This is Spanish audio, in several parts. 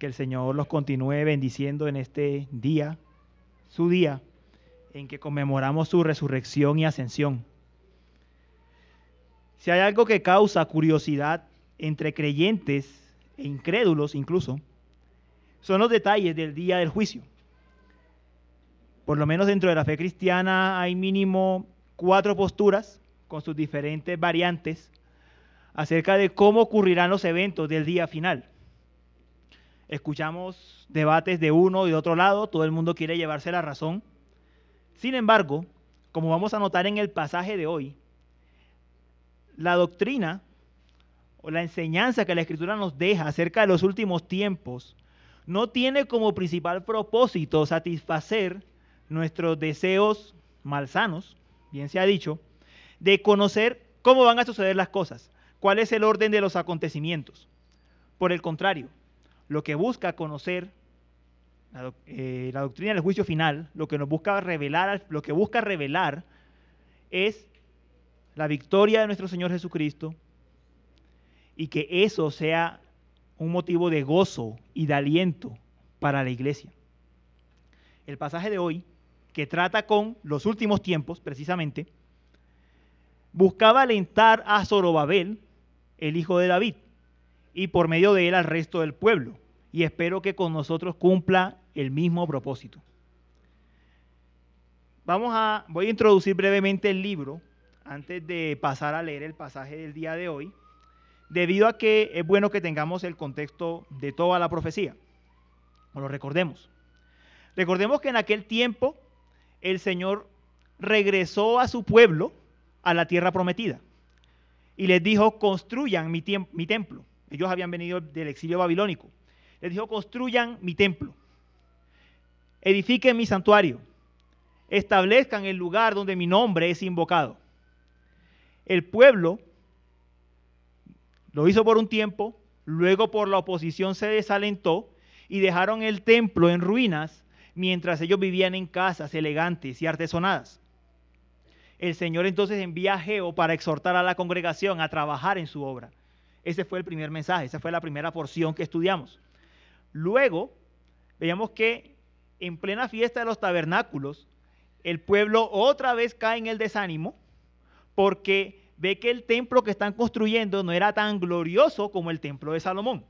Que el Señor los continúe bendiciendo en este día, su día, en que conmemoramos su resurrección y ascensión. Si hay algo que causa curiosidad entre creyentes e incrédulos incluso, son los detalles del día del juicio. Por lo menos dentro de la fe cristiana hay mínimo cuatro posturas con sus diferentes variantes acerca de cómo ocurrirán los eventos del día final. Escuchamos debates de uno y de otro lado, todo el mundo quiere llevarse la razón. Sin embargo, como vamos a notar en el pasaje de hoy, la doctrina o la enseñanza que la Escritura nos deja acerca de los últimos tiempos no tiene como principal propósito satisfacer nuestros deseos malsanos, bien se ha dicho, de conocer cómo van a suceder las cosas, cuál es el orden de los acontecimientos. Por el contrario, lo que busca conocer la, eh, la, doctrina del juicio final, lo que nos busca revelar, lo que busca revelar es la victoria de nuestro Señor Jesucristo y que eso sea un motivo de gozo y de aliento para la iglesia. El pasaje de hoy, que trata con los últimos tiempos, precisamente, buscaba alentar a Zorobabel, el hijo de David, y por medio de él al resto del pueblo. Y espero que con nosotros cumpla el mismo propósito. Vamos a, voy a introducir brevemente el libro antes de pasar a leer el pasaje del día de hoy debido a que es bueno que tengamos el contexto de toda la profecía. O lo recordemos. Recordemos que en aquel tiempo el Señor regresó a su pueblo a la tierra prometida y les dijo, construyan mi, mi templo. Ellos habían venido del exilio babilónico. Les dijo, construyan mi templo, edifiquen mi santuario, establezcan el lugar donde mi nombre es invocado. El pueblo lo hizo por un tiempo, luego por la oposición se desalentó y dejaron el templo en ruinas mientras ellos vivían en casas elegantes y artesonadas. El Señor entonces envía a Geo para exhortar a la congregación a trabajar en su obra. Ese fue el primer mensaje, esa fue la primera porción que estudiamos. Luego, veíamos que en plena fiesta de los tabernáculos, el pueblo otra vez cae en el desánimo porque ve que el templo que están construyendo no era tan glorioso como el templo de Salomón.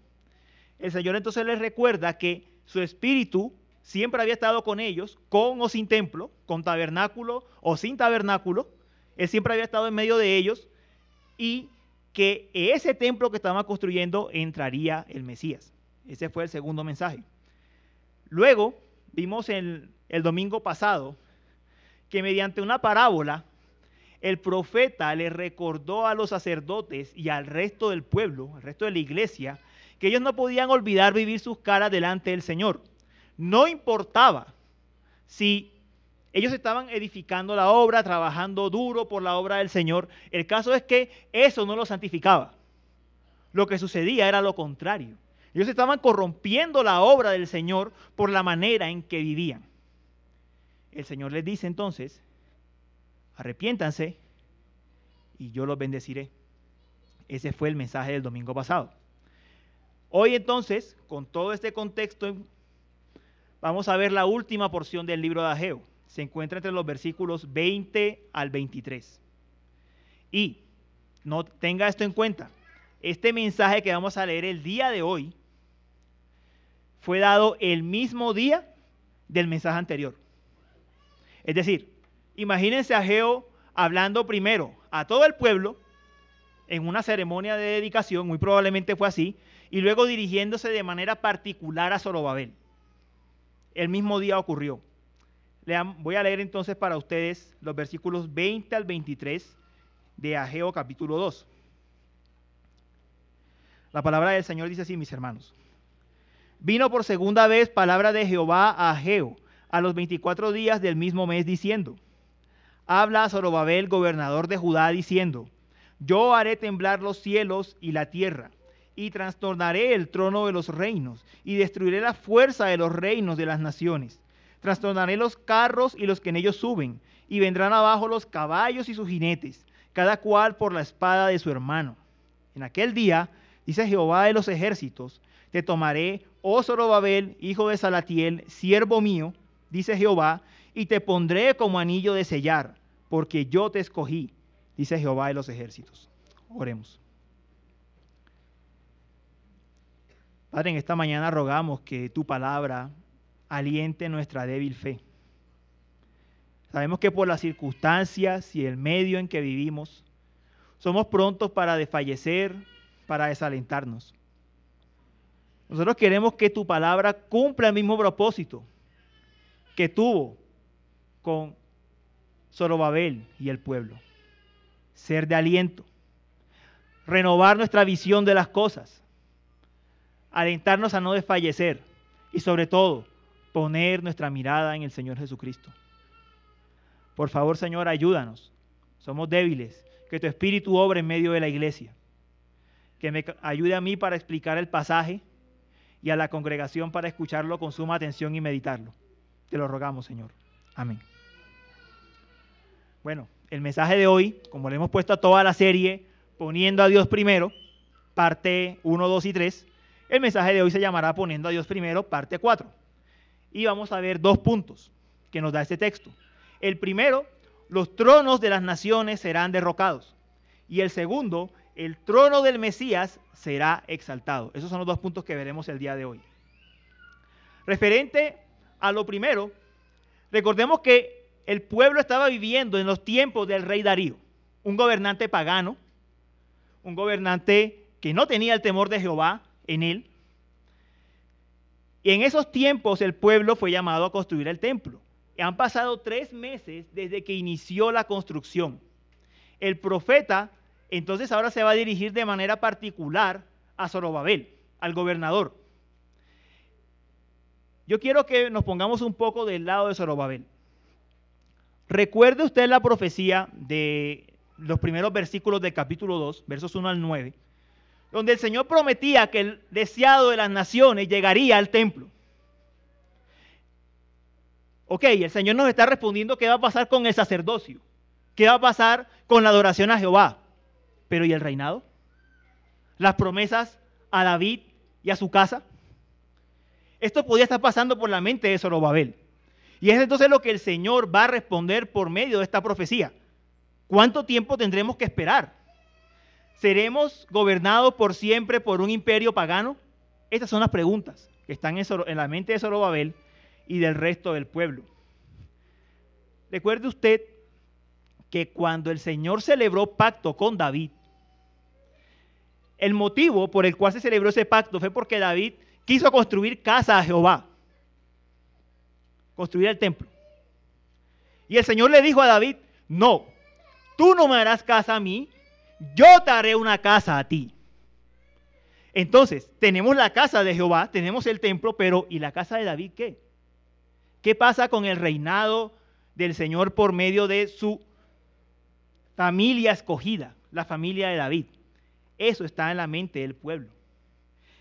El Señor entonces les recuerda que su espíritu siempre había estado con ellos, con o sin templo, con tabernáculo o sin tabernáculo. Él siempre había estado en medio de ellos y que ese templo que estaban construyendo entraría el Mesías. Ese fue el segundo mensaje. Luego vimos el, el domingo pasado que mediante una parábola el profeta le recordó a los sacerdotes y al resto del pueblo, al resto de la iglesia, que ellos no podían olvidar vivir sus caras delante del Señor. No importaba si ellos estaban edificando la obra, trabajando duro por la obra del Señor. El caso es que eso no lo santificaba. Lo que sucedía era lo contrario. Ellos estaban corrompiendo la obra del Señor por la manera en que vivían. El Señor les dice entonces arrepiéntanse y yo los bendeciré. Ese fue el mensaje del domingo pasado. Hoy entonces, con todo este contexto, vamos a ver la última porción del libro de Ageo. Se encuentra entre los versículos 20 al 23. Y no tenga esto en cuenta. Este mensaje que vamos a leer el día de hoy fue dado el mismo día del mensaje anterior. Es decir, Imagínense a Geo hablando primero a todo el pueblo en una ceremonia de dedicación, muy probablemente fue así, y luego dirigiéndose de manera particular a Zorobabel. El mismo día ocurrió. voy a leer entonces para ustedes los versículos 20 al 23 de Ageo capítulo 2. La palabra del Señor dice así, mis hermanos. Vino por segunda vez palabra de Jehová a Ageo a los 24 días del mismo mes diciendo, habla a Zorobabel, gobernador de Judá, diciendo, yo haré temblar los cielos y la tierra, y trastornaré el trono de los reinos, y destruiré la fuerza de los reinos de las naciones. Trastornaré los carros y los que en ellos suben, y vendrán abajo los caballos y sus jinetes, cada cual por la espada de su hermano. En aquel día Dice Jehová de los ejércitos, te tomaré, oh Zorobabel, hijo de Salatiel, siervo mío, dice Jehová, y te pondré como anillo de sellar, porque yo te escogí, dice Jehová de los ejércitos. Oremos. Padre, en esta mañana rogamos que tu palabra aliente nuestra débil fe. Sabemos que por las circunstancias y el medio en que vivimos, somos prontos para desfallecer, para desalentarnos. Nosotros queremos que tu palabra cumpla el mismo propósito que tuvo con Zorobabel y el pueblo. Ser de aliento, renovar nuestra visión de las cosas, alentarnos a no desfallecer y sobre todo poner nuestra mirada en el Señor Jesucristo. Por favor, Señor, ayúdanos. Somos débiles. Que tu Espíritu obre en medio de la iglesia. Que me ayude a mí para explicar el pasaje y a la congregación para escucharlo con suma atención y meditarlo. Te lo rogamos, Señor. Amén. Bueno, el mensaje de hoy, como le hemos puesto a toda la serie, poniendo a Dios primero, parte 1, 2 y 3, el mensaje de hoy se llamará Poniendo a Dios primero, parte 4. Y vamos a ver dos puntos que nos da este texto. El primero, los tronos de las naciones serán derrocados. Y el segundo, el trono del Mesías será exaltado. Esos son los dos puntos que veremos el día de hoy. Referente a lo primero, recordemos que el pueblo estaba viviendo en los tiempos del rey Darío, un gobernante pagano, un gobernante que no tenía el temor de Jehová en él. Y en esos tiempos el pueblo fue llamado a construir el templo. Y han pasado tres meses desde que inició la construcción. El profeta entonces ahora se va a dirigir de manera particular a Zorobabel, al gobernador. Yo quiero que nos pongamos un poco del lado de Zorobabel. Recuerde usted la profecía de los primeros versículos del capítulo 2, versos 1 al 9, donde el Señor prometía que el deseado de las naciones llegaría al templo. Ok, el Señor nos está respondiendo qué va a pasar con el sacerdocio, qué va a pasar con la adoración a Jehová. Pero ¿y el reinado? Las promesas a David y a su casa. Esto podía estar pasando por la mente de Zorobabel. Y es entonces lo que el Señor va a responder por medio de esta profecía. ¿Cuánto tiempo tendremos que esperar? ¿Seremos gobernados por siempre por un imperio pagano? Estas son las preguntas que están en, la mente de Zorobabel y del resto del pueblo. Recuerde usted que cuando el Señor celebró pacto con David, el motivo por el cual se celebró ese pacto fue porque David quiso construir casa a Jehová construir el templo. Y el Señor le dijo a David, no, tú no me harás casa a mí, yo te haré una casa a ti. Entonces, tenemos la casa de Jehová, tenemos el templo, pero ¿y la casa de David qué? ¿Qué pasa con el reinado del Señor por medio de su familia escogida, la familia de David? Eso está en la mente del pueblo.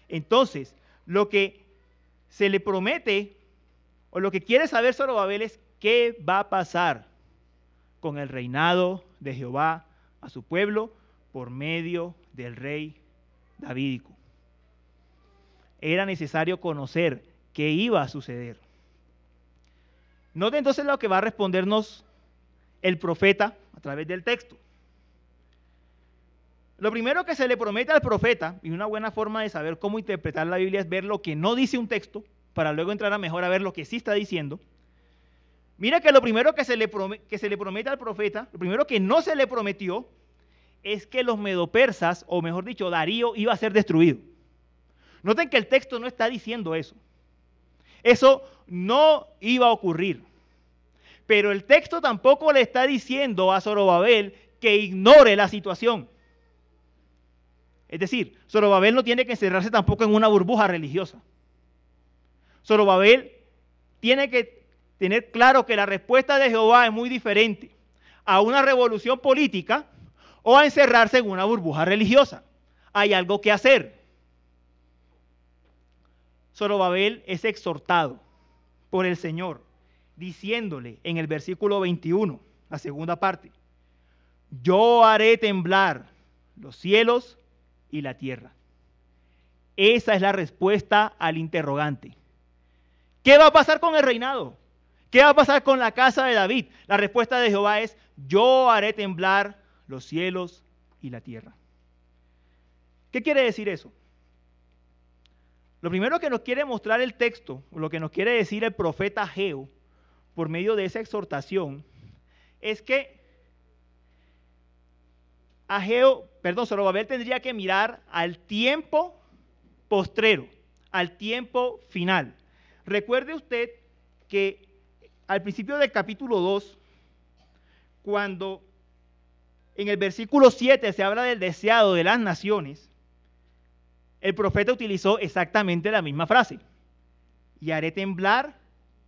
Entonces, lo que se le promete o lo que quiere saber Zorobabel es qué va a pasar con el reinado de Jehová a su pueblo por medio del rey davídico. Era necesario conocer qué iba a suceder. Note entonces lo que va a respondernos el profeta a través del texto. Lo primero que se le promete al profeta, y una buena forma de saber cómo interpretar la Biblia es ver lo que no dice un texto para luego entrar a mejor a ver lo que sí está diciendo. Mira que lo primero que se, le que se le promete al profeta, lo primero que no se le prometió, es que los medopersas, o mejor dicho, Darío, iba a ser destruido. Noten que el texto no está diciendo eso. Eso no iba a ocurrir. Pero el texto tampoco le está diciendo a Zorobabel que ignore la situación. Es decir, Zorobabel no tiene que encerrarse tampoco en una burbuja religiosa. Zorobabel tiene que tener claro que la respuesta de Jehová es muy diferente a una revolución política o a encerrarse en una burbuja religiosa. Hay algo que hacer. Zorobabel es exhortado por el Señor, diciéndole en el versículo 21, la segunda parte, yo haré temblar los cielos y la tierra. Esa es la respuesta al interrogante. ¿Qué va a pasar con el reinado? ¿Qué va a pasar con la casa de David? La respuesta de Jehová es, yo haré temblar los cielos y la tierra. ¿Qué quiere decir eso? Lo primero que nos quiere mostrar el texto, lo que nos quiere decir el profeta Geo, por medio de esa exhortación, es que Ageo, perdón, Zorobabel tendría que mirar al tiempo postrero, al tiempo final. Recuerde usted que al principio del capítulo 2, cuando en el versículo 7 se habla del deseado de las naciones, el profeta utilizó exactamente la misma frase. Y haré temblar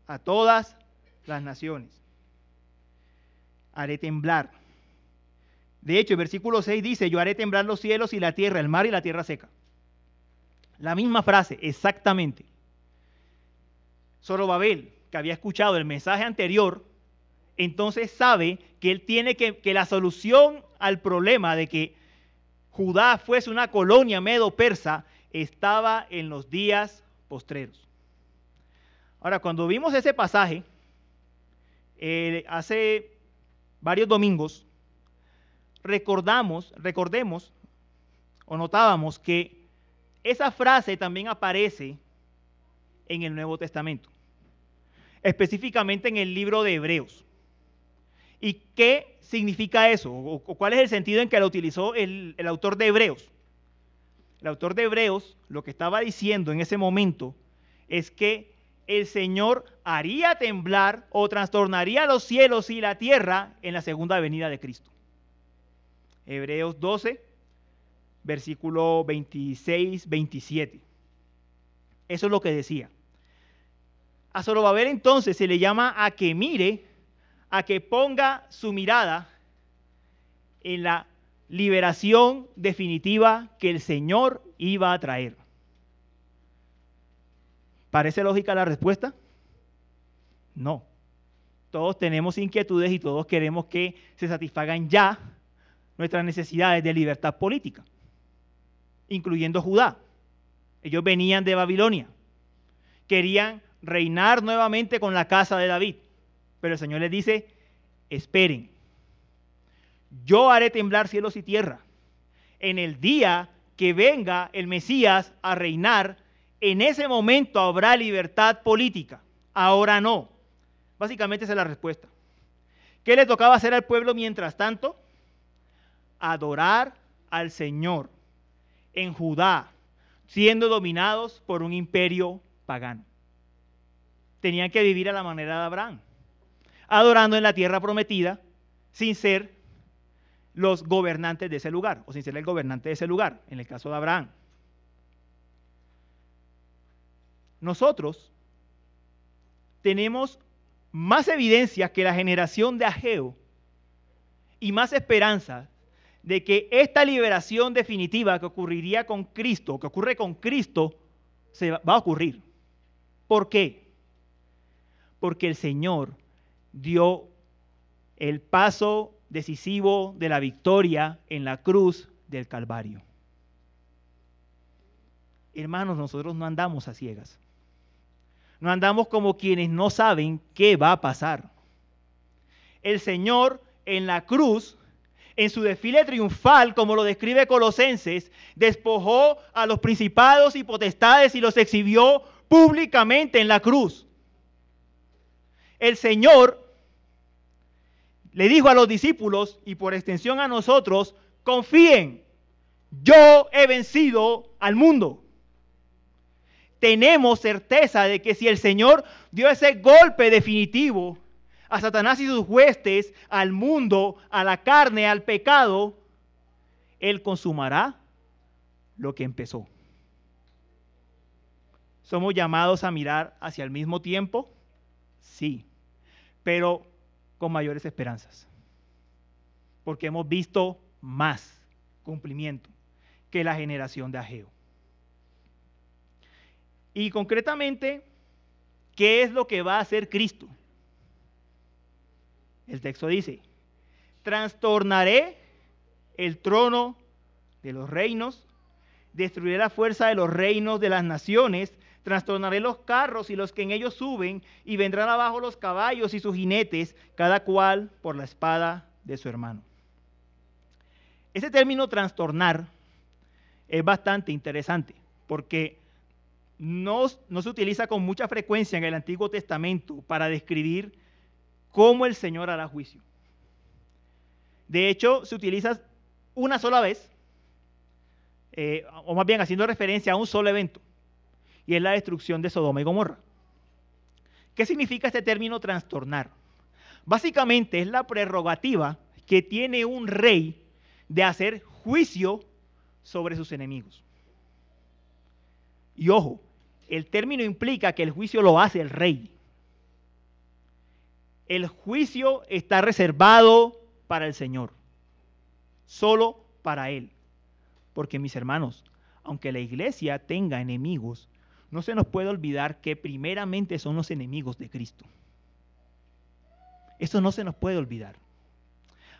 a todas las naciones. Haré temblar. De hecho, el versículo 6 dice, yo haré temblar los cielos y la tierra, el mar y la tierra seca. La misma frase, exactamente. Babel, que había escuchado el mensaje anterior, entonces sabe que él tiene que, que la solución al problema de que Judá fuese una colonia medo-persa estaba en los días postreros. Ahora, cuando vimos ese pasaje, eh, hace varios domingos, recordamos, recordemos o notábamos que esa frase también aparece en el Nuevo Testamento, específicamente en el libro de Hebreos. ¿Y qué significa eso? ¿O cuál es el sentido en que lo utilizó el, el autor de Hebreos? El autor de Hebreos lo que estaba diciendo en ese momento es que el Señor haría temblar o trastornaría los cielos y la tierra en la segunda venida de Cristo. Hebreos 12, versículo 26, 27. Eso es lo que decía. A Zorobabel entonces se le llama a que mire, a que ponga su mirada en la liberación definitiva que el Señor iba a traer. ¿Parece lógica la respuesta? No. Todos tenemos inquietudes y todos queremos que se satisfagan ya nuestras necesidades de libertad política, incluyendo Judá. Ellos venían de Babilonia. Querían reinar nuevamente con la casa de David. Pero el Señor les dice, esperen, yo haré temblar cielos y tierra. En el día que venga el Mesías a reinar, en ese momento habrá libertad política. Ahora no. Básicamente esa es la respuesta. ¿Qué le tocaba hacer al pueblo mientras tanto? Adorar al Señor en Judá, siendo dominados por un imperio pagano. Tenían que vivir a la manera de Abraham, adorando en la tierra prometida, sin ser los gobernantes de ese lugar, o sin ser el gobernante de ese lugar, en el caso de Abraham. Nosotros tenemos más evidencia que la generación de Ageo y más esperanza de que esta liberación definitiva que ocurriría con Cristo, que ocurre con Cristo, se va a ocurrir. ¿Por qué? Porque el Señor dio el paso decisivo de la victoria en la cruz del Calvario. Hermanos, nosotros no andamos a ciegas. No andamos como quienes no saben qué va a pasar. El Señor en la cruz, en su desfile triunfal, como lo describe Colosenses, despojó a los principados y potestades y los exhibió públicamente en la cruz. El Señor le dijo a los discípulos y por extensión a nosotros, confíen, yo he vencido al mundo. Tenemos certeza de que si el Señor dio ese golpe definitivo a Satanás y sus huestes, al mundo, a la carne, al pecado, Él consumará lo que empezó. ¿Somos llamados a mirar hacia el mismo tiempo? Sí, pero con mayores esperanzas. Porque hemos visto más cumplimiento que la generación de Ageo. Y concretamente, ¿qué es lo que va a hacer Cristo? El texto dice, trastornaré el trono de los reinos destruiré la fuerza de los reinos de las naciones, trastornaré los carros y los que en ellos suben, y vendrán abajo los caballos y sus jinetes, cada cual por la espada de su hermano. Ese término trastornar es bastante interesante, porque no, no, se utiliza con mucha frecuencia en el Antiguo Testamento para describir cómo el Señor hará juicio. De hecho, se utiliza una sola vez, eh, o más bien haciendo referencia a un solo evento, y es la destrucción de Sodoma y Gomorra. ¿Qué significa este término trastornar? Básicamente es la prerrogativa que tiene un rey de hacer juicio sobre sus enemigos. Y ojo, el término implica que el juicio lo hace el rey. El juicio está reservado para el Señor, solo para Él. Porque mis hermanos, aunque la iglesia tenga enemigos, no se nos puede olvidar que primeramente son los enemigos de Cristo. Eso no se nos puede olvidar.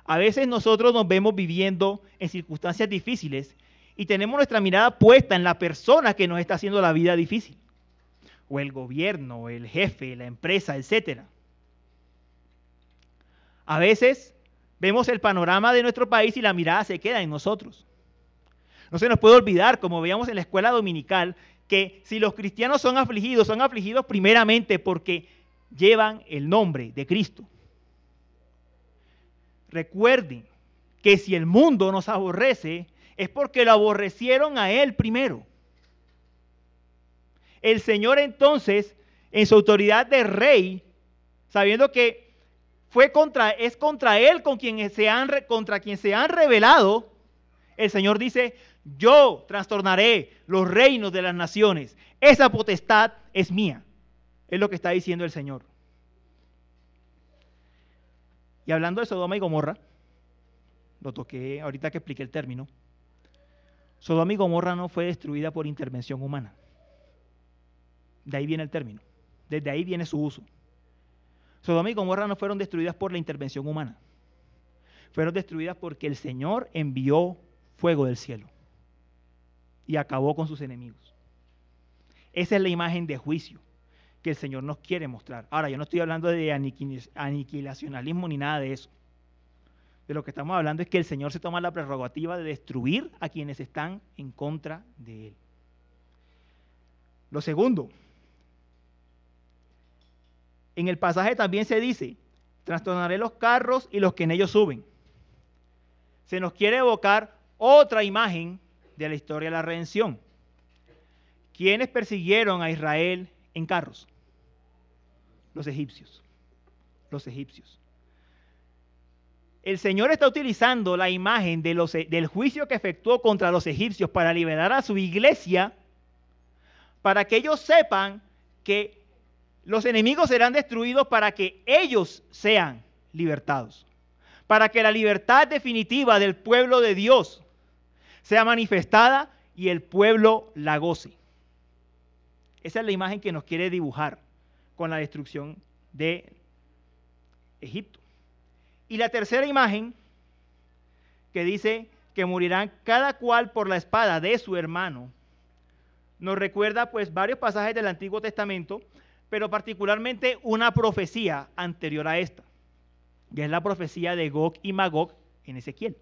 A veces nosotros nos vemos viviendo en circunstancias difíciles y tenemos nuestra mirada puesta en la persona que nos está haciendo la vida difícil. O el gobierno, el jefe, la empresa, etc. A veces vemos el panorama de nuestro país y la mirada se queda en nosotros. No se nos puede olvidar, como veíamos en la escuela dominical, que si los cristianos son afligidos, son afligidos primeramente porque llevan el nombre de Cristo. Recuerden que si el mundo nos aborrece, es porque lo aborrecieron a Él primero. El Señor entonces, en su autoridad de rey, sabiendo que fue contra, es contra él con quien se han, contra quien se han revelado, el Señor dice, yo trastornaré los reinos de las naciones. Esa potestad es mía. Es lo que está diciendo el Señor. Y hablando de Sodoma y Gomorra, lo toqué ahorita que expliqué el término, Sodoma y Gomorra no fue destruida por intervención humana. De ahí viene el término. Desde ahí viene su uso. Sodoma y Gomorra no fueron destruidas por la intervención humana. Fueron destruidas porque el Señor envió fuego del cielo y acabó con sus enemigos. Esa es la imagen de juicio que el Señor nos quiere mostrar. Ahora, yo no estoy hablando de aniquilacionalismo ni nada de eso. De lo que estamos hablando es que el Señor se toma la prerrogativa de destruir a quienes están en contra de Él. Lo segundo, en el pasaje también se dice, trastornaré los carros y los que en ellos suben. Se nos quiere evocar otra imagen de la historia de la redención. ¿Quiénes persiguieron a Israel en carros? Los egipcios. Los egipcios. El Señor está utilizando la imagen los, del juicio que efectuó contra los egipcios para liberar a su iglesia, para que ellos sepan que los enemigos serán destruidos para que ellos sean libertados. Para que la libertad definitiva del pueblo de Dios sea manifestada y el pueblo la goce. Esa es la imagen que nos quiere dibujar con la destrucción de Egipto. Y la tercera imagen que dice que morirán cada cual por la espada de su hermano, nos recuerda pues varios pasajes del Antiguo Testamento pero particularmente una profecía anterior a esta, que es la profecía de Gog y Magog en Ezequiel.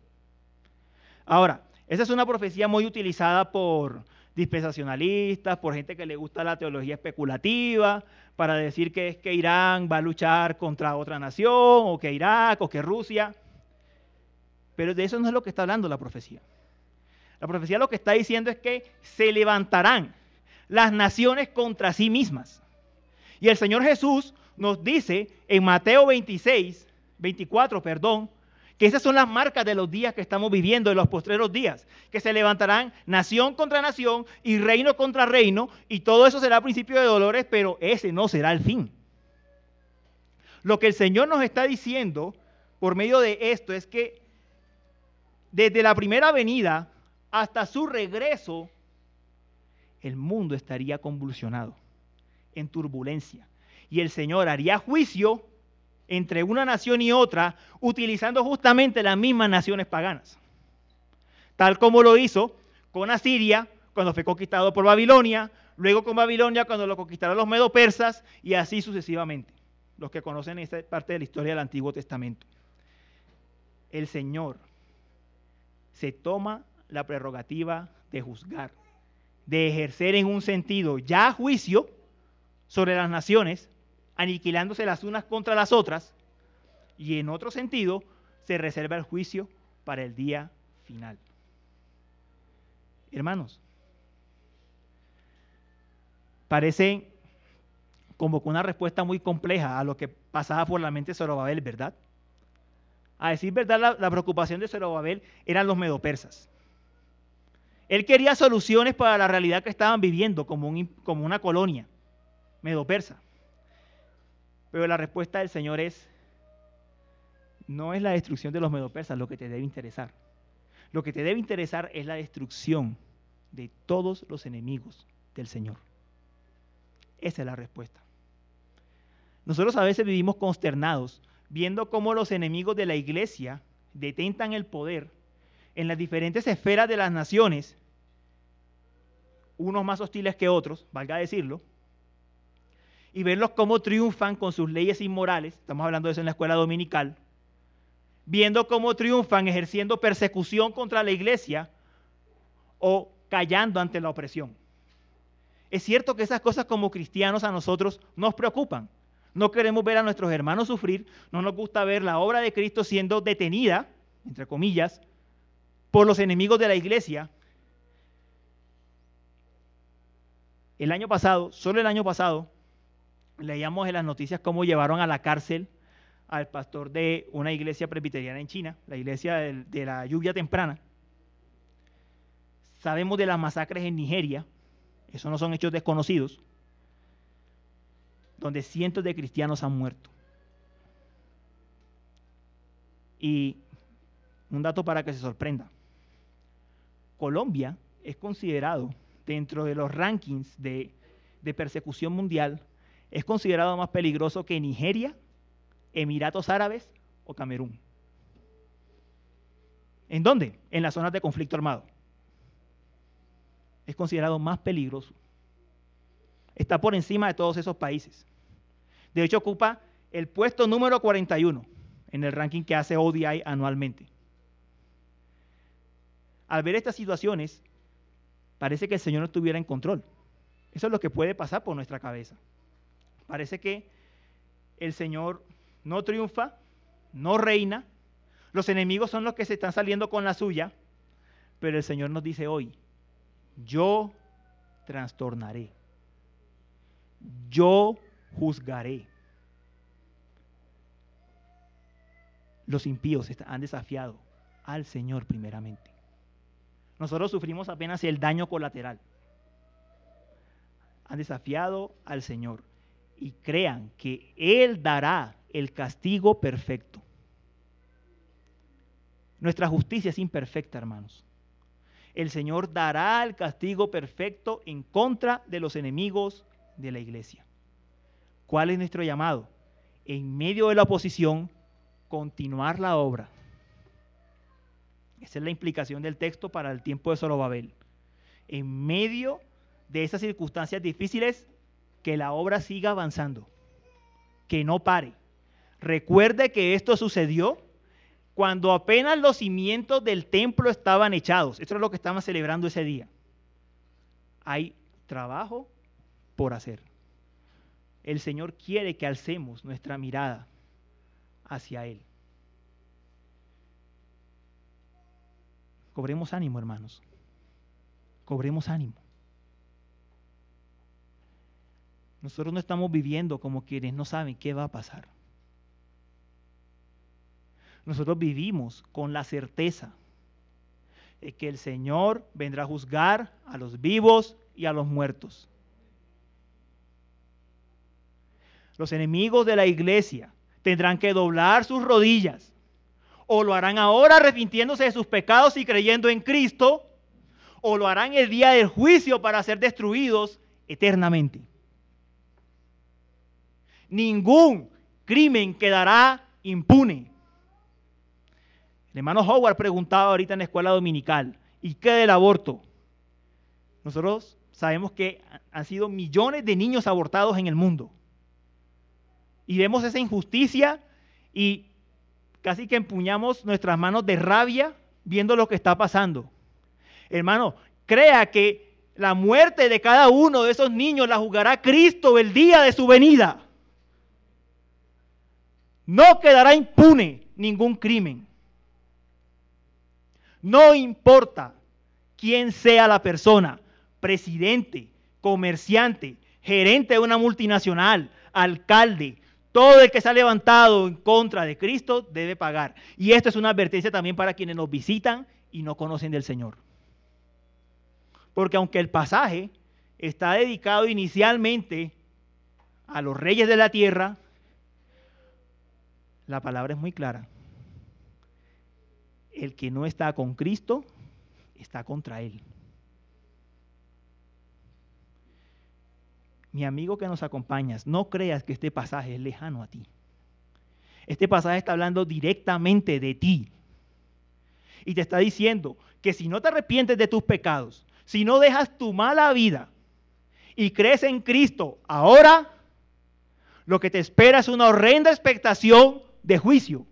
Ahora, esa es una profecía muy utilizada por dispensacionalistas, por gente que le gusta la teología especulativa, para decir que es que Irán va a luchar contra otra nación, o que Irak, o que Rusia. Pero de eso no es lo que está hablando la profecía. La profecía lo que está diciendo es que se levantarán las naciones contra sí mismas. Y el Señor Jesús nos dice en Mateo 26, 24, perdón, que esas son las marcas de los días que estamos viviendo, de los postreros días, que se levantarán nación contra nación y reino contra reino, y todo eso será principio de dolores, pero ese no será el fin. Lo que el Señor nos está diciendo por medio de esto es que desde la primera venida hasta su regreso, el mundo estaría convulsionado en turbulencia. Y el Señor haría juicio entre una nación y otra utilizando justamente las mismas naciones paganas. Tal como lo hizo con Asiria cuando fue conquistado por Babilonia, luego con Babilonia cuando lo conquistaron los medo-persas y así sucesivamente. Los que conocen esta parte de la historia del Antiguo Testamento. El Señor se toma la prerrogativa de juzgar, de ejercer en un sentido ya juicio sobre las naciones, aniquilándose las unas contra las otras, y en otro sentido se reserva el juicio para el día final. Hermanos, parece como una respuesta muy compleja a lo que pasaba por la mente de Zorobabel, ¿verdad? A decir verdad, la, preocupación de Zorobabel eran los medopersas. Él quería soluciones para la realidad que estaban viviendo como, como una colonia medo-persa. Pero la respuesta del Señor es, no es la destrucción de los medo-persas lo que te debe interesar. Lo que te debe interesar es la destrucción de todos los enemigos del Señor. Esa es la respuesta. Nosotros a veces vivimos consternados viendo cómo los enemigos de la iglesia detentan el poder en las diferentes esferas de las naciones, unos más hostiles que otros, valga decirlo, y verlos cómo triunfan con sus leyes inmorales, estamos hablando de eso en la escuela dominical, viendo cómo triunfan ejerciendo persecución contra la iglesia o callando ante la opresión. Es cierto que esas cosas como cristianos a nosotros nos preocupan. No queremos ver a nuestros hermanos sufrir, no nos gusta ver la obra de Cristo siendo detenida, entre comillas, por los enemigos de la iglesia. El año pasado, solo el año pasado, leíamos en las noticias cómo llevaron a la cárcel al pastor de una iglesia presbiteriana en China, la iglesia de, la lluvia temprana. Sabemos de las masacres en Nigeria, eso no son hechos desconocidos, donde cientos de cristianos han muerto. Y un dato para que se sorprenda. Colombia es considerado dentro de los rankings de, de persecución mundial es considerado más peligroso que Nigeria, Emiratos Árabes o Camerún. ¿En dónde? En las zonas de conflicto armado. Es considerado más peligroso. Está por encima de todos esos países. De hecho, ocupa el puesto número 41 en el ranking que hace ODI anualmente. Al ver estas situaciones, parece que el Señor no estuviera en control. Eso es lo que puede pasar por nuestra cabeza. Parece que el Señor no triunfa, no reina, los enemigos son los que se están saliendo con la suya, pero el Señor nos dice hoy, yo trastornaré, yo juzgaré. Los impíos han desafiado al Señor primeramente. Nosotros sufrimos apenas el daño colateral. Han desafiado al Señor y crean que Él dará el castigo perfecto. Nuestra justicia es imperfecta, hermanos. El Señor dará el castigo perfecto en contra de los enemigos de la iglesia. ¿Cuál es nuestro llamado? En medio de la oposición, continuar la obra. Esa es la implicación del texto para el tiempo de Zorobabel. En medio de esas circunstancias difíciles, que la obra siga avanzando, que no pare. Recuerde que esto sucedió cuando apenas los cimientos del templo estaban echados. Esto es lo que estamos celebrando ese día. Hay trabajo por hacer. El Señor quiere que alcemos nuestra mirada hacia Él. Cobremos ánimo, hermanos. Cobremos ánimo. Nosotros no estamos viviendo como quienes no saben qué va a pasar. Nosotros vivimos con la certeza de que el Señor vendrá a juzgar a los vivos y a los muertos. Los enemigos de la iglesia tendrán que doblar sus rodillas o lo harán ahora arrepintiéndose de sus pecados y creyendo en Cristo, o lo harán el día del juicio para ser destruidos eternamente ningún crimen quedará impune. El hermano Howard preguntaba ahorita en la escuela dominical, ¿y qué del aborto? Nosotros sabemos que han sido millones de niños abortados en el mundo. Y vemos esa injusticia y casi que empuñamos nuestras manos de rabia viendo lo que está pasando. Hermano, crea que la muerte de cada uno de esos niños la jugará Cristo el día de su venida. No quedará impune ningún crimen. No importa quién sea la persona, presidente, comerciante, gerente de una multinacional, alcalde, todo el que se ha levantado en contra de Cristo debe pagar. Y esto es una advertencia también para quienes nos visitan y no conocen del Señor. Porque aunque el pasaje está dedicado inicialmente a los reyes de la tierra, la palabra es muy clara. El que no está con Cristo está contra Él. Mi amigo que nos acompañas, no creas que este pasaje es lejano a ti. Este pasaje está hablando directamente de ti. Y te está diciendo que si no te arrepientes de tus pecados, si no dejas tu mala vida y crees en Cristo ahora, lo que te espera es una horrenda expectación de juicio.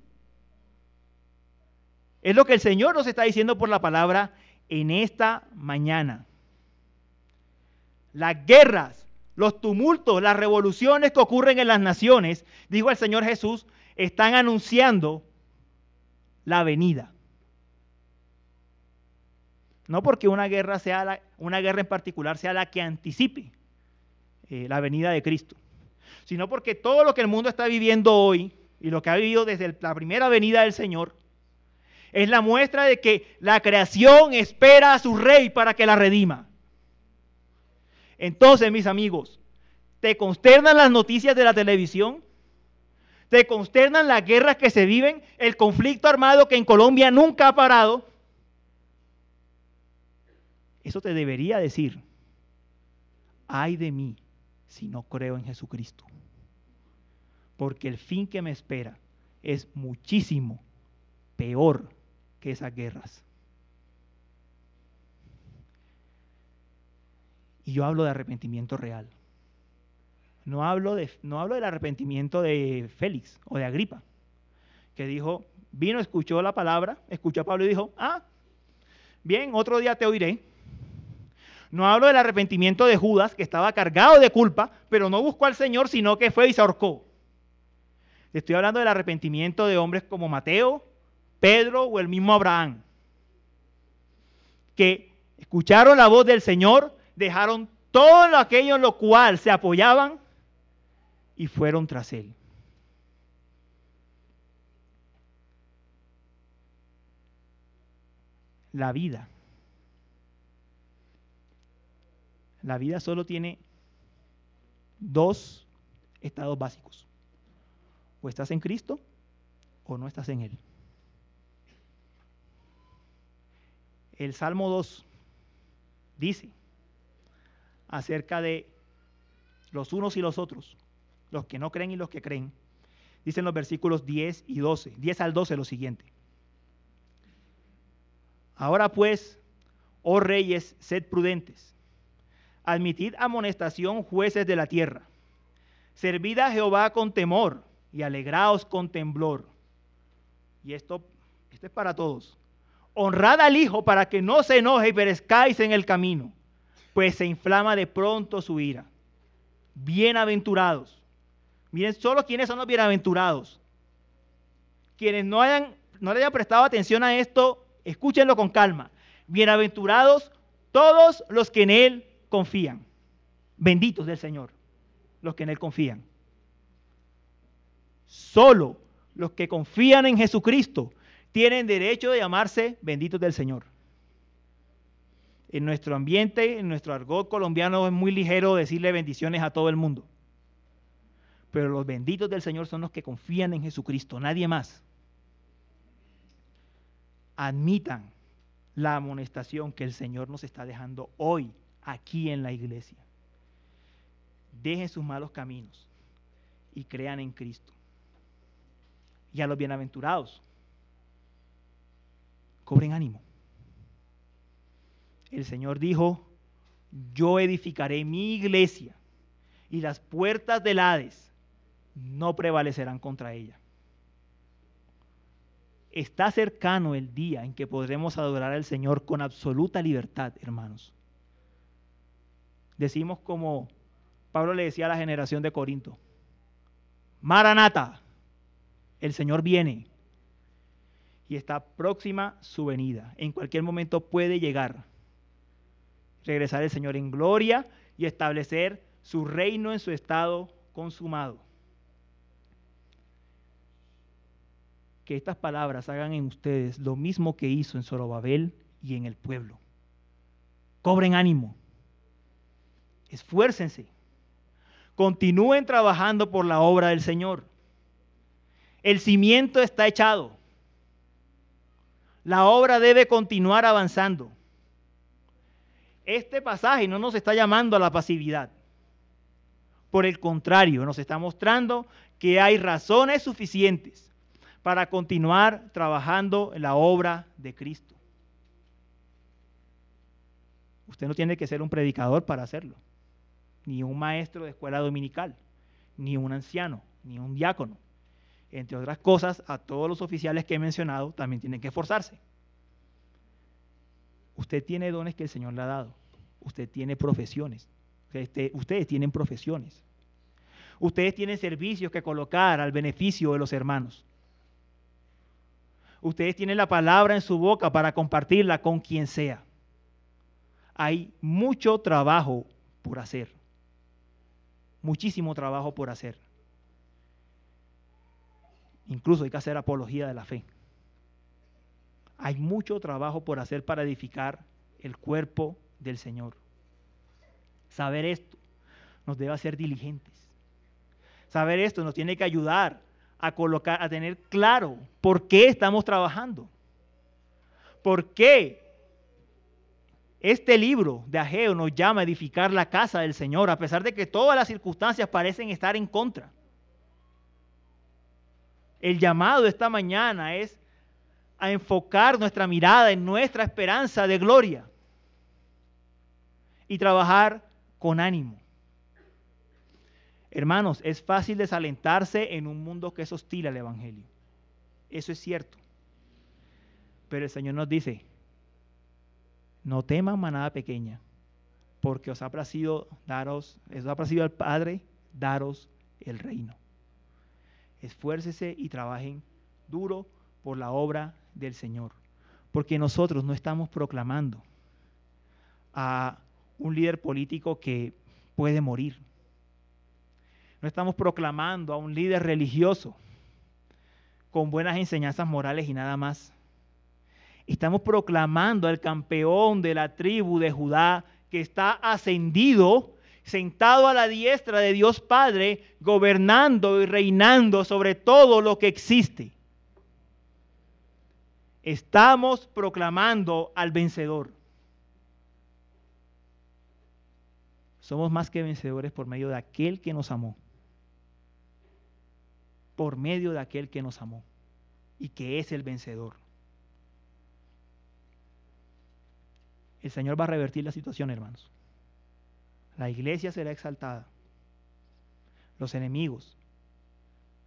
Es lo que el Señor nos está diciendo por la palabra en esta mañana. Las guerras, los tumultos, las revoluciones que ocurren en las naciones, dijo el Señor Jesús, están anunciando la venida. No porque una guerra sea una guerra en particular sea la que anticipe eh, la venida de Cristo, sino porque todo lo que el mundo está viviendo hoy y lo que ha vivido desde la primera venida del Señor es la muestra de que la creación espera a su rey para que la redima. Entonces, mis amigos, ¿te consternan las noticias de la televisión? ¿Te consternan las guerras que se viven? El conflicto armado que en Colombia nunca ha parado. Eso te debería decir, ay de mí si no creo en Jesucristo. Porque el fin que me espera es muchísimo peor que esas guerras. Y yo hablo de arrepentimiento real. No hablo, de, no hablo del arrepentimiento de Félix o de Agripa, que dijo, vino, escuchó la palabra, escuchó a Pablo y dijo, ah, bien, otro día te oiré. No hablo del arrepentimiento de Judas, que estaba cargado de culpa, pero no buscó al Señor, sino que fue y se ahorcó. Estoy hablando del arrepentimiento de hombres como Mateo, Pedro o el mismo Abraham, que escucharon la voz del Señor, dejaron todo aquello en lo cual se apoyaban y fueron tras él. La vida. La vida solo tiene dos estados básicos. O estás en Cristo o no estás en Él. El Salmo 2 dice acerca de los unos y los otros, los que no creen y los que creen. Dicen los versículos 10 y 12, 10 al 12 lo siguiente. Ahora pues, oh reyes, sed prudentes. Admitid amonestación, jueces de la tierra. Servid a Jehová con temor y alegraos con temblor. Y esto, esto es para todos honrad al Hijo para que no se enoje y perezcáis en el camino, pues se inflama de pronto su ira. Bienaventurados. Miren, solo quienes son los bienaventurados. Quienes no, hayan, no le hayan prestado atención a esto, escúchenlo con calma. Bienaventurados todos los que en Él confían. Benditos del Señor, los que en Él confían. Solo los que confían en Jesucristo tienen derecho de llamarse benditos del Señor. En nuestro ambiente, en nuestro argot colombiano es muy ligero decirle bendiciones a todo el mundo. Pero los benditos del Señor son los que confían en Jesucristo, nadie más. Admitan la amonestación que el Señor nos está dejando hoy aquí en la iglesia. Dejen sus malos caminos y crean en Cristo. Y a los bienaventurados, cobren ánimo. El Señor dijo, yo edificaré mi iglesia y las puertas del Hades no prevalecerán contra ella. Está cercano el día en que podremos adorar al Señor con absoluta libertad, hermanos. Decimos como Pablo le decía a la generación de Corinto, Maranata, el Señor viene y está próxima su venida. En cualquier momento puede llegar, regresar el Señor en gloria y establecer su reino en su estado consumado. Que estas palabras hagan en ustedes lo mismo que hizo en Zorobabel y en el pueblo. Cobren ánimo. Esfuércense. Continúen trabajando por la obra del Señor. El cimiento está echado. La obra debe continuar avanzando. Este pasaje no nos está llamando a la pasividad. Por el contrario, nos está mostrando que hay razones suficientes para continuar trabajando en la obra de Cristo. Usted no tiene que ser un predicador para hacerlo, ni un maestro de escuela dominical, ni un anciano, ni un diácono. Entre otras cosas, a todos los oficiales que he mencionado también tienen que esforzarse. Usted tiene dones que el Señor le ha dado. Usted tiene profesiones. Este, ustedes tienen profesiones. Ustedes tienen servicios que colocar al beneficio de los hermanos. Ustedes tienen la palabra en su boca para compartirla con quien sea. Hay mucho trabajo por hacer. Muchísimo trabajo por hacer. Incluso hay que hacer apología de la fe. Hay mucho trabajo por hacer para edificar el cuerpo del Señor. Saber esto nos debe hacer diligentes. Saber esto nos tiene que ayudar a colocar, a tener claro por qué estamos trabajando. ¿Por qué este libro de Ageo nos llama a edificar la casa del Señor, a pesar de que todas las circunstancias parecen estar en contra? El llamado de esta mañana es a enfocar nuestra mirada en nuestra esperanza de gloria y trabajar con ánimo. Hermanos, es fácil desalentarse en un mundo que es hostil al Evangelio. Eso es cierto. Pero el Señor nos dice, no teman manada pequeña, porque os ha placido daros, os ha placido al Padre daros el reino. Esfuércese y trabajen duro por la obra del Señor, porque nosotros no estamos proclamando a un líder político que puede morir. No estamos proclamando a un líder religioso con buenas enseñanzas morales y nada más. Estamos proclamando al campeón de la tribu de Judá que está ascendido, sentado a la diestra de Dios Padre, gobernando y reinando sobre todo lo que existe. Estamos proclamando al vencedor. Somos más que vencedores por medio de aquel que nos amó. Por medio de aquel que nos amó y que es el vencedor. El Señor va a revertir la situación, hermanos. La iglesia será exaltada. Los enemigos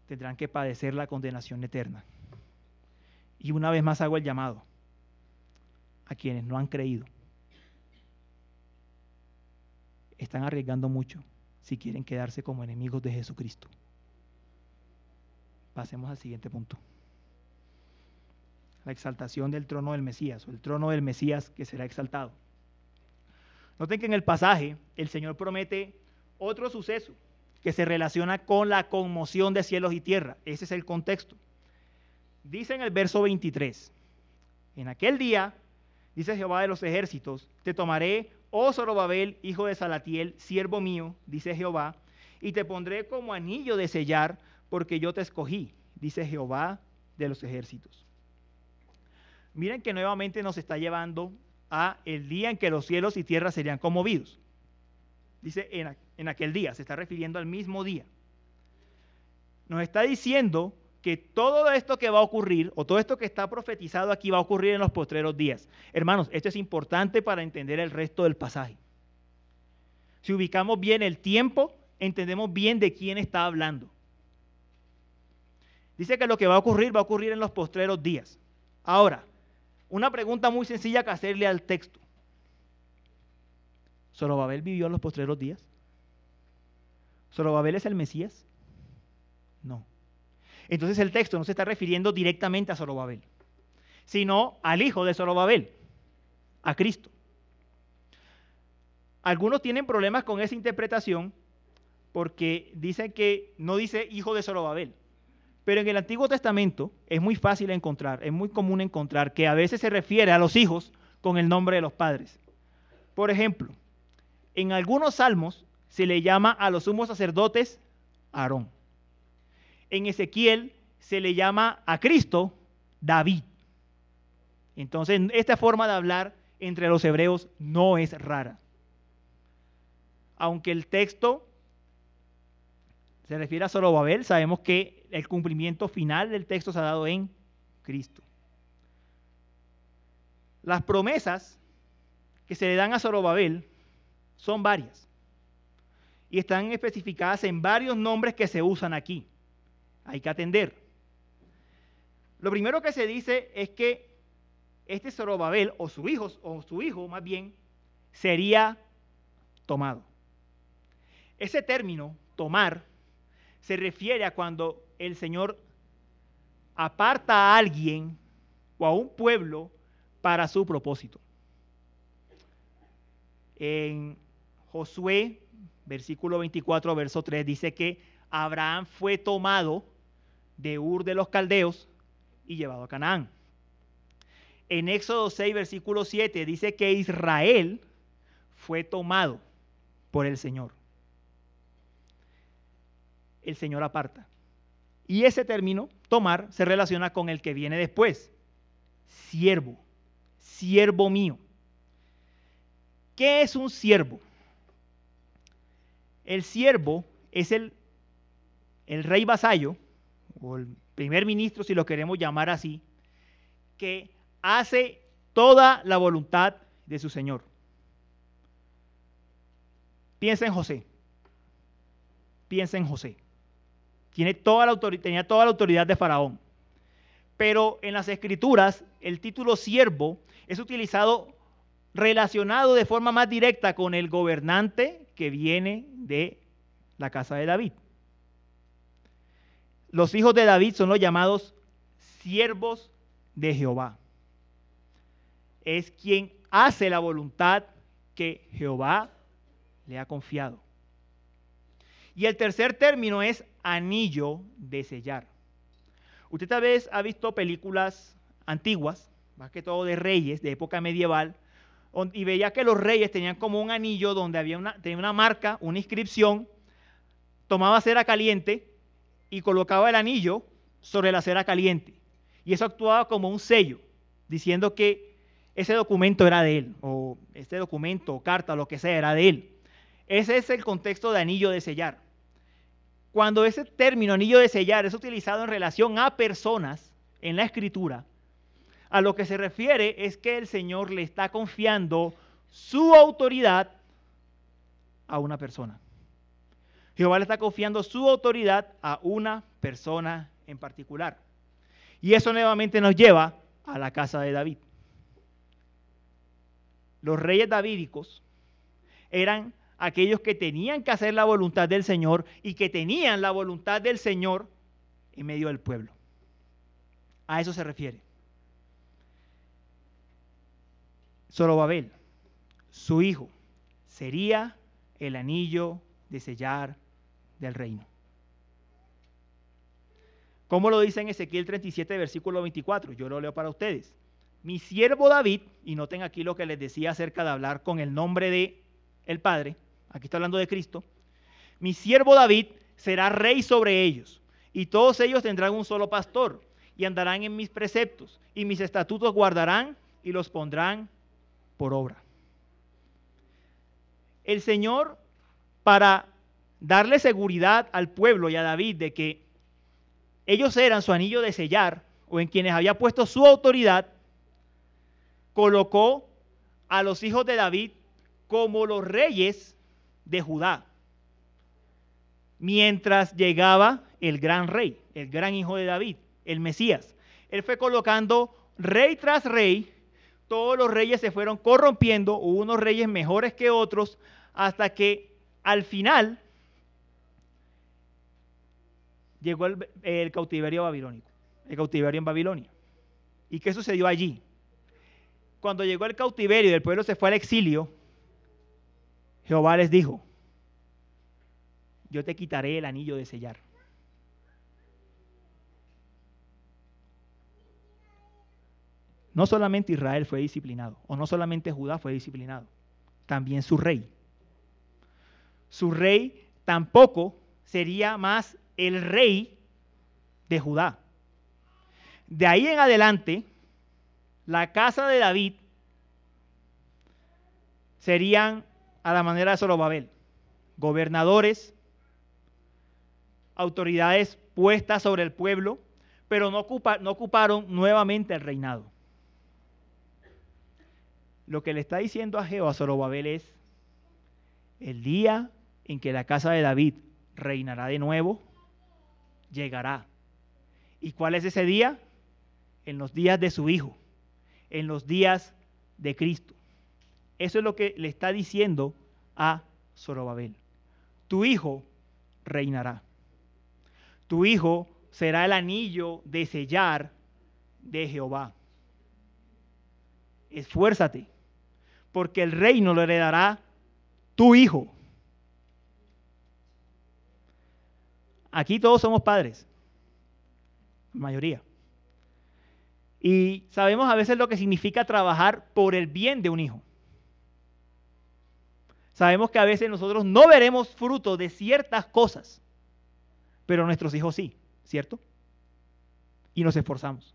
tendrán que padecer la condenación eterna. Y una vez más hago el llamado a quienes no han creído están arriesgando mucho si quieren quedarse como enemigos de Jesucristo. Pasemos al siguiente punto. La exaltación del trono del Mesías, o el trono del Mesías que será exaltado. Noten que en el pasaje el Señor promete otro suceso que se relaciona con la conmoción de cielos y tierra. Ese es el contexto. Dice en el verso 23, en aquel día, dice Jehová de los ejércitos, te tomaré oh Zorobabel, hijo de Salatiel, siervo mío, dice Jehová, y te pondré como anillo de sellar, porque yo te escogí, dice Jehová de los ejércitos. Miren que nuevamente nos está llevando a el día en que los cielos y tierra serían conmovidos. Dice en, en aquel día, se está refiriendo al mismo día. Nos está diciendo que todo esto que va a ocurrir, o todo esto que está profetizado aquí, va a ocurrir en los postreros días. Hermanos, esto es importante para entender el resto del pasaje. Si ubicamos bien el tiempo, entendemos bien de quién está hablando. Dice que lo que va a ocurrir va a ocurrir en los postreros días. Ahora, una pregunta muy sencilla que hacerle al texto. ¿Zorobabel vivió en los postreros días? ¿Zorobabel es el Mesías? No. Entonces el texto no se está refiriendo directamente a Zorobabel, sino al hijo de Zorobabel, a Cristo. Algunos tienen problemas con esa interpretación porque dicen que no dice hijo de Zorobabel. Pero en el Antiguo Testamento es muy fácil encontrar, es muy común encontrar que a veces se refiere a los hijos con el nombre de los padres. Por ejemplo, en algunos salmos se le llama a los sumos sacerdotes Aarón. En Ezequiel se le llama a Cristo David. Entonces, esta forma de hablar entre los hebreos no es rara. Aunque el texto se refiere a Zorobabel, sabemos que el cumplimiento final del texto se ha dado en Cristo. Las promesas que se le dan a Zorobabel son varias y están especificadas en varios nombres que se usan aquí. Hay que atender. Lo primero que se dice es que este Zorobabel o su hijo o su hijo más bien sería tomado. Ese término tomar se refiere a cuando el Señor aparta a alguien o a un pueblo para su propósito. En Josué, versículo 24, verso 3, dice que Abraham fue tomado de Ur de los Caldeos y llevado a Canaán. En Éxodo 6, versículo 7, dice que Israel fue tomado por el Señor. El Señor aparta. Y ese término, tomar, se relaciona con el que viene después. Siervo, siervo mío. ¿Qué es un siervo? El siervo es el, el rey vasallo, o el primer ministro, si lo queremos llamar así, que hace toda la voluntad de su Señor. Piensa en José. Piensa en José. Tiene toda la tenía toda la autoridad de Faraón. Pero en las escrituras, el título siervo es utilizado relacionado de forma más directa con el gobernante que viene de la casa de David. Los hijos de David son los llamados siervos de Jehová. Es quien hace la voluntad que Jehová le ha confiado. Y el tercer término es anillo de sellar. Usted tal vez ha visto películas antiguas, más que todo de reyes, de época medieval, y veía que los reyes tenían como un anillo donde había una, tenía una marca, una inscripción, tomaba cera caliente y colocaba el anillo sobre la cera caliente. Y eso actuaba como un sello, diciendo que ese documento era de él, o este documento, o carta, lo que sea, era de él. Ese es el contexto de anillo de sellar. Cuando ese término anillo de sellar es utilizado en relación a personas en la escritura, a lo que se refiere es que el Señor le está confiando su autoridad a una persona. Jehová le está confiando su autoridad a una persona en particular. Y eso nuevamente nos lleva a la casa de David. Los reyes davídicos eran aquellos que tenían que hacer la voluntad del Señor y que tenían la voluntad del Señor en medio del pueblo. A eso se refiere. Zorobabel, su hijo, sería el anillo de sellar del reino. ¿Cómo lo dice en Ezequiel 37, versículo 24? Yo lo leo para ustedes. Mi siervo David, y noten aquí lo que les decía acerca de hablar con el nombre de el Padre, aquí está hablando de Cristo, mi siervo David será rey sobre ellos, y todos ellos tendrán un solo pastor, y andarán en mis preceptos, y mis estatutos guardarán y los pondrán por obra. El Señor, para darle seguridad al pueblo y a David de que ellos eran su anillo de sellar, o en quienes había puesto su autoridad, colocó a los hijos de David como los reyes de Judá. Mientras llegaba el gran rey, el gran hijo de David, el Mesías. Él fue colocando rey tras rey, todos los reyes se fueron corrompiendo, hubo unos reyes mejores que otros, hasta que al final llegó el, cautiverio babilónico, el cautiverio en Babilonia. ¿Y qué sucedió allí? Cuando llegó el cautiverio y el pueblo se fue al exilio, Jehová les dijo, yo te quitaré el anillo de sellar. No solamente Israel fue disciplinado, o no solamente Judá fue disciplinado, también su rey. Su rey tampoco sería más el rey de Judá. De ahí en adelante, la casa de David serían a la manera de Zorobabel, gobernadores, autoridades puestas sobre el pueblo, pero no, ocuparon nuevamente el reinado. Lo que le está diciendo a Jehová Zorobabel es, el día en que la casa de David reinará de nuevo, llegará. ¿Y cuál es ese día? En los días de su Hijo, en los días de Cristo. Eso es lo que le está diciendo a Zorobabel. Tu Hijo reinará. Tu Hijo será el anillo de sellar de Jehová. Esfuérzate, porque el reino lo heredará tu Hijo. Aquí todos somos padres, mayoría. Y sabemos a veces lo que significa trabajar por el bien de un hijo. Sabemos que a veces nosotros no veremos fruto de ciertas cosas, pero nuestros hijos sí, ¿cierto? Y nos esforzamos.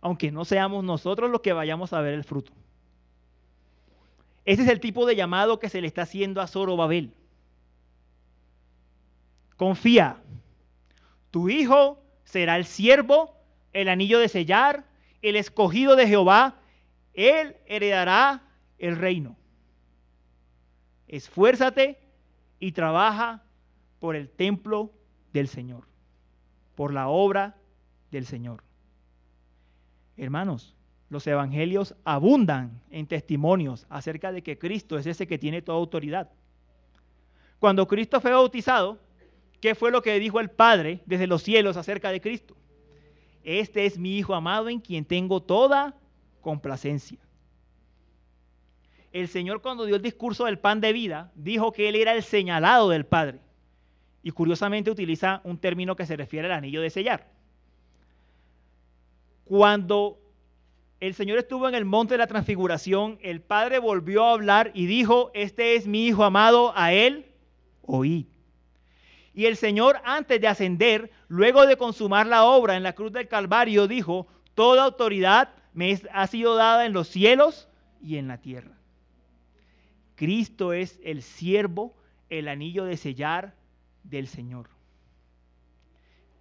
Aunque no seamos nosotros los que vayamos a ver el fruto. Ese es el tipo de llamado que se le está haciendo a Zorobabel. Confía. Tu hijo será el siervo, el anillo de sellar, el escogido de Jehová. Él heredará el reino. Esfuérzate y trabaja por el templo del Señor, por la obra del Señor. Hermanos, los evangelios abundan en testimonios acerca de que Cristo es ese que tiene toda autoridad. Cuando Cristo fue bautizado, ¿Qué fue lo que dijo el Padre desde los cielos acerca de Cristo? Este es mi Hijo amado en quien tengo toda complacencia. El Señor cuando dio el discurso del pan de vida, dijo que Él era el señalado del Padre. Y curiosamente utiliza un término que se refiere al anillo de sellar. Cuando el Señor estuvo en el monte de la transfiguración, el Padre volvió a hablar y dijo, este es mi Hijo amado, a Él oí. Y el Señor, antes de ascender, luego de consumar la obra en la cruz del Calvario, dijo, toda autoridad me ha sido dada en los cielos y en la tierra. Cristo es el siervo, el anillo de sellar del Señor.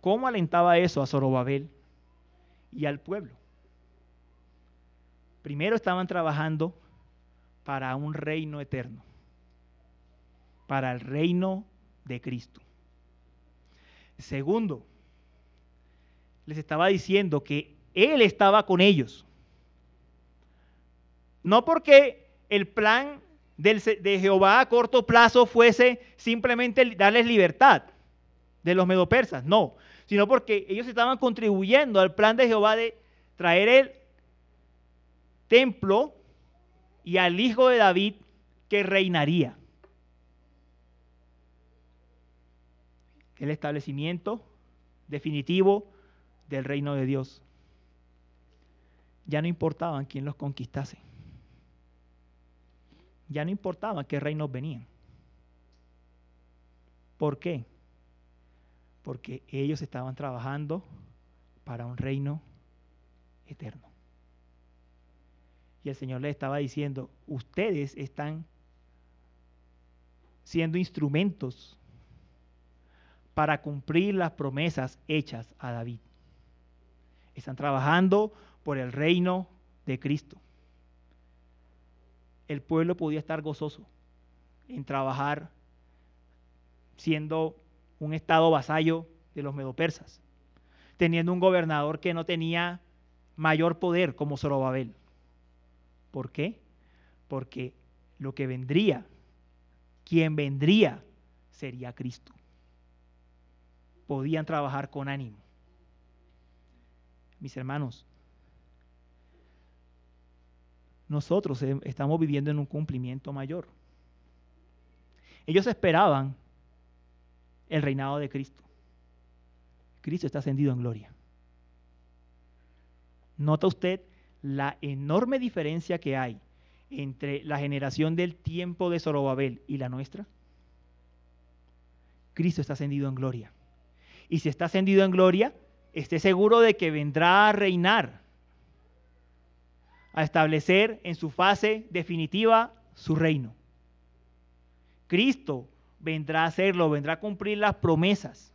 ¿Cómo alentaba eso a Zorobabel y al pueblo? Primero estaban trabajando para un reino eterno, para el reino de Cristo. Segundo, les estaba diciendo que Él estaba con ellos. No porque el plan de Jehová a corto plazo fuese simplemente darles libertad de los medopersas, no, sino porque ellos estaban contribuyendo al plan de Jehová de traer el templo y al hijo de David que reinaría. el establecimiento definitivo del reino de Dios. Ya no importaba quién los conquistase. Ya no importaba qué reinos venían. ¿Por qué? Porque ellos estaban trabajando para un reino eterno. Y el Señor le estaba diciendo, ustedes están siendo instrumentos para cumplir las promesas hechas a David. Están trabajando por el reino de Cristo. El pueblo podía estar gozoso en trabajar siendo un estado vasallo de los medopersas, teniendo un gobernador que no tenía mayor poder como Zorobabel. ¿Por qué? Porque lo que vendría, quien vendría, sería Cristo. Podían trabajar con ánimo. Mis hermanos, nosotros estamos viviendo en un cumplimiento mayor. Ellos esperaban el reinado de Cristo. Cristo está ascendido en gloria. ¿Nota usted la enorme diferencia que hay entre la generación del tiempo de Zorobabel y la nuestra? Cristo está ascendido en gloria. Y si está ascendido en gloria, esté seguro de que vendrá a reinar, a establecer en su fase definitiva su reino. Cristo vendrá a hacerlo, vendrá a cumplir las promesas.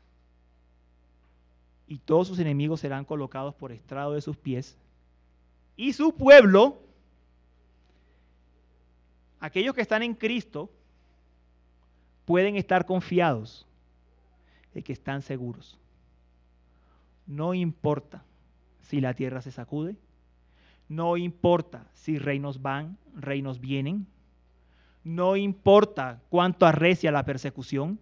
Y todos sus enemigos serán colocados por estrado de sus pies. Y su pueblo, aquellos que están en Cristo, pueden estar confiados de que están seguros. No importa si la tierra se sacude, no importa si reinos van, reinos vienen, no importa cuánto arrecia la persecución.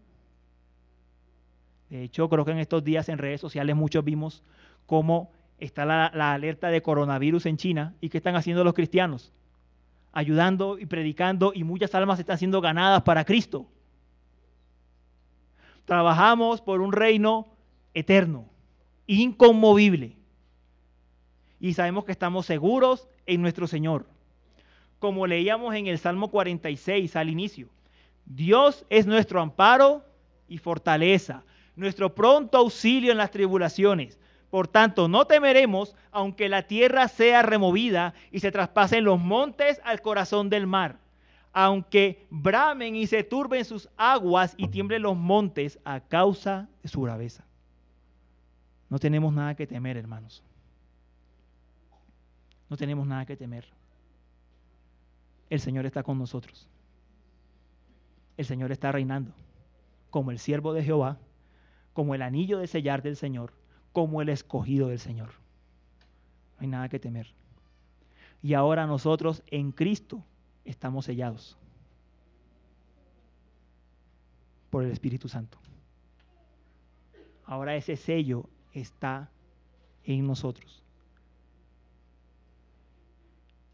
De hecho, creo que en estos días en redes sociales muchos vimos cómo está la, alerta de coronavirus en China y qué están haciendo los cristianos. Ayudando y predicando y muchas almas están siendo ganadas para Cristo. Trabajamos por un reino eterno, inconmovible. Y sabemos que estamos seguros en nuestro Señor como leíamos en el Salmo 46 al inicio. Dios es nuestro amparo y fortaleza, nuestro pronto auxilio en las tribulaciones. Por tanto, no temeremos aunque la tierra sea removida y se traspasen los montes al corazón del mar, aunque bramen y se turben sus aguas y tiemblen los montes a causa de su braveza. No tenemos nada que temer, hermanos. No tenemos nada que temer el Señor está con nosotros. El Señor está reinando como el siervo de Jehová, como el anillo de sellar del Señor, como el escogido del Señor. No hay nada que temer. Y ahora nosotros en Cristo estamos sellados por el Espíritu Santo. Ahora ese sello está en nosotros.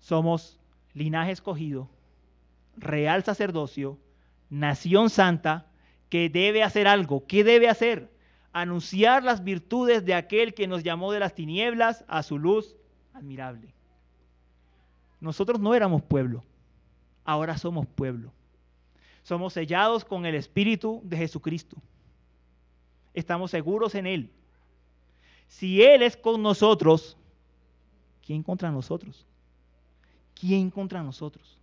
Somos linaje escogido, real sacerdocio, nación santa, que debe hacer algo. ¿Qué debe hacer? Anunciar las virtudes de aquel que nos llamó de las tinieblas a su luz admirable. Nosotros no éramos pueblo, ahora somos pueblo. Somos sellados con el Espíritu de Jesucristo. Estamos seguros en Él. Si Él es con nosotros, ¿quién contra nosotros? ¿Quién contra nosotros?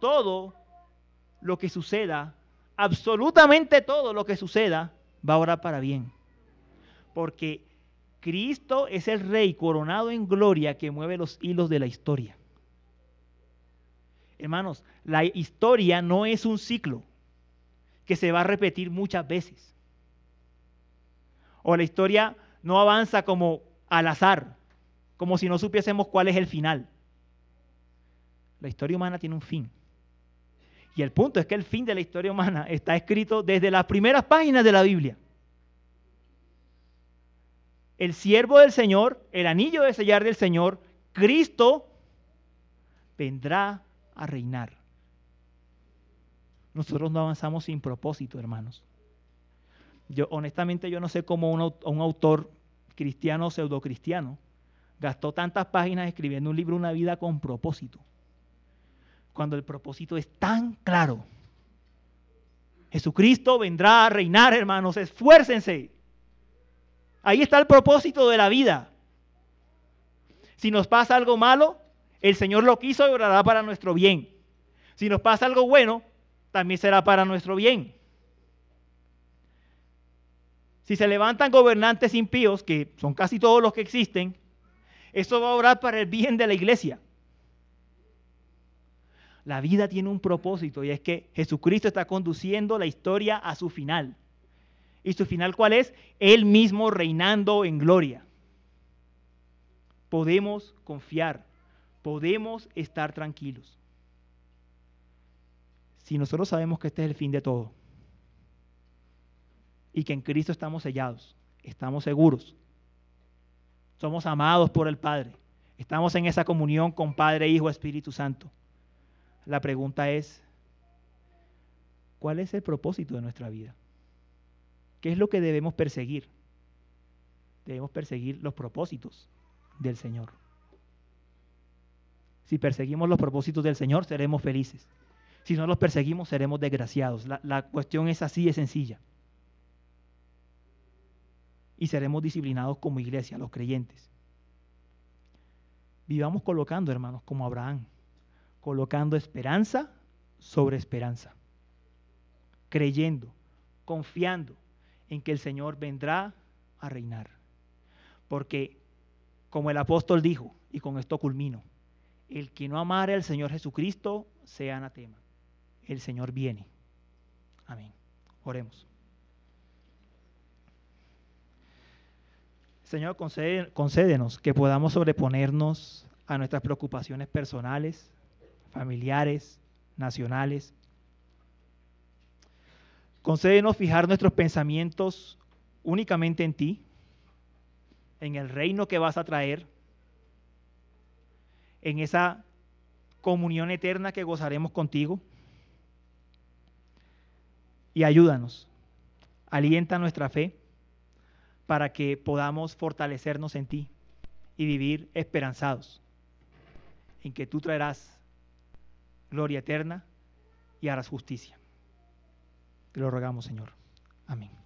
Todo lo que suceda, absolutamente todo lo que suceda, va a orar para bien. Porque Cristo es el Rey coronado en gloria que mueve los hilos de la historia. Hermanos, la historia no es un ciclo que se va a repetir muchas veces. O la historia no avanza como al azar, como si no supiésemos cuál es el final. La historia humana tiene un fin. Y el punto es que el fin de la historia humana está escrito desde las primeras páginas de la Biblia. El siervo del Señor, el anillo de sellar del Señor, Cristo, vendrá a reinar. Nosotros no avanzamos sin propósito, hermanos. Yo, honestamente, yo no sé cómo un, autor cristiano o pseudocristiano gastó tantas páginas escribiendo un libro, una vida con propósito cuando el propósito es tan claro. Jesucristo vendrá a reinar, hermanos, esfuércense. Ahí está el propósito de la vida. Si nos pasa algo malo, el Señor lo quiso y orará para nuestro bien. Si nos pasa algo bueno, también será para nuestro bien. Si se levantan gobernantes impíos, que son casi todos los que existen, eso va a orar para el bien de la iglesia. La vida tiene un propósito y es que Jesucristo está conduciendo la historia a su final. ¿Y su final cuál es? Él mismo reinando en gloria. Podemos confiar, podemos estar tranquilos. Si nosotros sabemos que este es el fin de todo y que en Cristo estamos sellados, estamos seguros, somos amados por el Padre, estamos en esa comunión con Padre, Hijo, Espíritu Santo. La pregunta es, ¿cuál es el propósito de nuestra vida? ¿Qué es lo que debemos perseguir? Debemos perseguir los propósitos del Señor. Si perseguimos los propósitos del Señor, seremos felices. Si no los perseguimos, seremos desgraciados. La, cuestión es así de sencilla. Y seremos disciplinados como iglesia, los creyentes. Vivamos colocando, hermanos, como Abraham, colocando esperanza sobre esperanza, creyendo, confiando en que el Señor vendrá a reinar. Porque, como el apóstol dijo, y con esto culmino, el que no amare al Señor Jesucristo sea anatema. El Señor viene. Amén. Oremos. Señor, concédenos que podamos sobreponernos a nuestras preocupaciones personales, familiares, nacionales. Concédenos fijar nuestros pensamientos únicamente en ti, en el reino que vas a traer, en esa comunión eterna que gozaremos contigo. Y ayúdanos, alienta nuestra fe para que podamos fortalecernos en ti y vivir esperanzados en que tú traerás gloria eterna y harás justicia. Te lo rogamos, Señor. Amén.